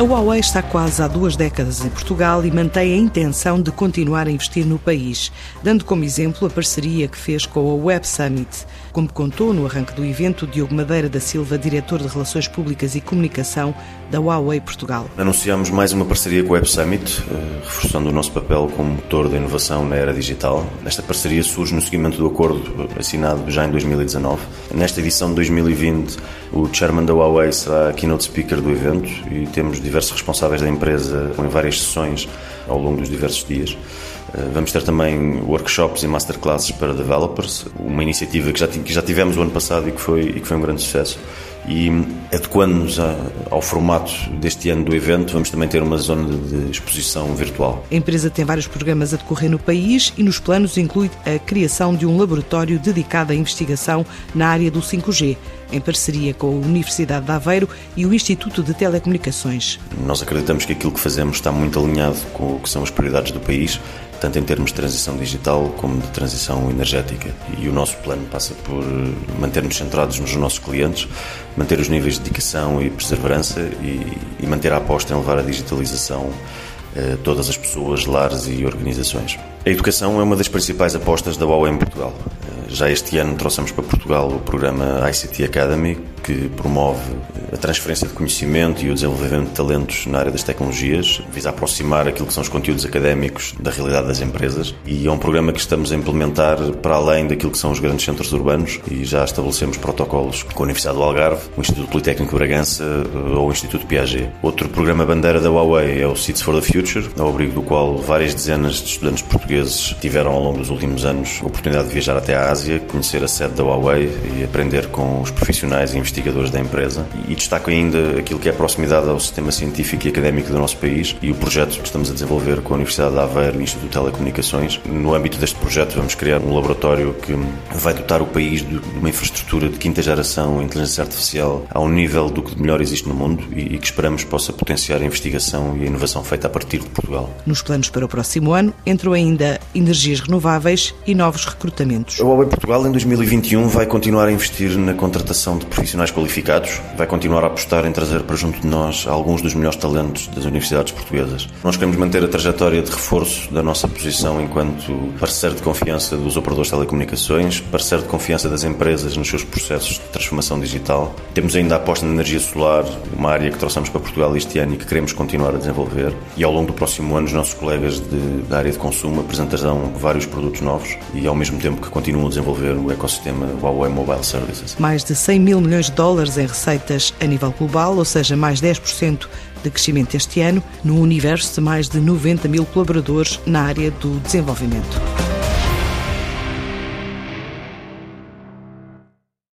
A Huawei está quase há duas décadas em Portugal e mantém a intenção de continuar a investir no país, dando como exemplo a parceria que fez com a Web Summit. Como contou no arranque do evento Diogo Madeira da Silva, diretor de Relações Públicas e Comunicação da Huawei Portugal. Anunciamos mais uma parceria com a Web Summit, eh, reforçando o nosso papel como motor da inovação na era digital. Esta parceria surge no seguimento do acordo assinado já em 2019. Nesta edição de 2020, o chairman da Huawei será keynote speaker do evento e temos diversos responsáveis da empresa em várias sessões ao longo dos diversos dias. Eh, vamos ter também workshops e masterclasses para developers, uma iniciativa que já, tivemos o ano passado e que foi, e que foi um grande sucesso. E adequando-nos ao formato deste ano do evento, vamos também ter uma zona de exposição virtual. A empresa tem vários programas a decorrer no país e nos planos inclui a criação de um laboratório dedicado à investigação na área do 5G em parceria com a Universidade de Aveiro e o Instituto de Telecomunicações. Nós acreditamos que aquilo que fazemos está muito alinhado com o que são as prioridades do país, tanto em termos de transição digital como de transição energética. E o nosso plano passa por manter-nos centrados nos nossos clientes, manter os níveis de dedicação e perseverança e, e manter a aposta em levar a digitalização a todas as pessoas, lares e organizações. A educação é uma das principais apostas da Huawei em Portugal. Já este ano trouxemos para Portugal o programa ICT Academy, que promove a transferência de conhecimento e o desenvolvimento de talentos na área das tecnologias, visa aproximar aquilo que são os conteúdos académicos da realidade das empresas e é um programa que estamos a implementar para além daquilo que são os grandes centros urbanos e já estabelecemos protocolos com a Universidade do Algarve, o Instituto Politécnico de Bragança eh, ou o Instituto Piaget. Outro programa bandeira da Huawei é o Seeds for the Future, ao abrigo do qual várias dezenas de estudantes portugueses tiveram ao longo dos últimos anos a oportunidade de viajar até à Ásia, conhecer a sede da Huawei e aprender com os profissionais e investigadores da empresa. E destaco ainda aquilo que é a proximidade ao sistema científico e académico do nosso país e o projeto que estamos a desenvolver com a Universidade de Aveiro e o Instituto de Telecomunicações. No âmbito deste projeto, vamos criar um laboratório que vai dotar o país de uma infraestrutura de quinta geração, inteligência artificial, ao nível do que melhor existe no mundo e que esperamos possa potenciar a investigação e a inovação feita a partir de Portugal. Nos planos para o próximo ano, entram ainda energias renováveis e novos recrutamentos. A Huawei Portugal, em 2021, vai continuar a investir na contratação de profissionais qualificados, vai continuar a apostar em trazer para junto de nós alguns dos melhores talentos das universidades portuguesas. Nós queremos manter a trajetória de reforço da nossa posição enquanto parceiro de confiança dos operadores de telecomunicações, parceiro de confiança das empresas nos seus processos de transformação digital. Temos ainda a aposta na energia solar, uma área que trouxemos para Portugal este ano e que queremos continuar a desenvolver. E ao longo do próximo ano, os nossos colegas de, da área de consumo apresentarão vários produtos novos e ao mesmo tempo que continuam a desenvolver o ecossistema Huawei Mobile Services. Mais de 100 mil milhões de dólares em receitas a nível global, ou seja, mais 10% de crescimento este ano, no universo de mais de 90 mil colaboradores na área do desenvolvimento.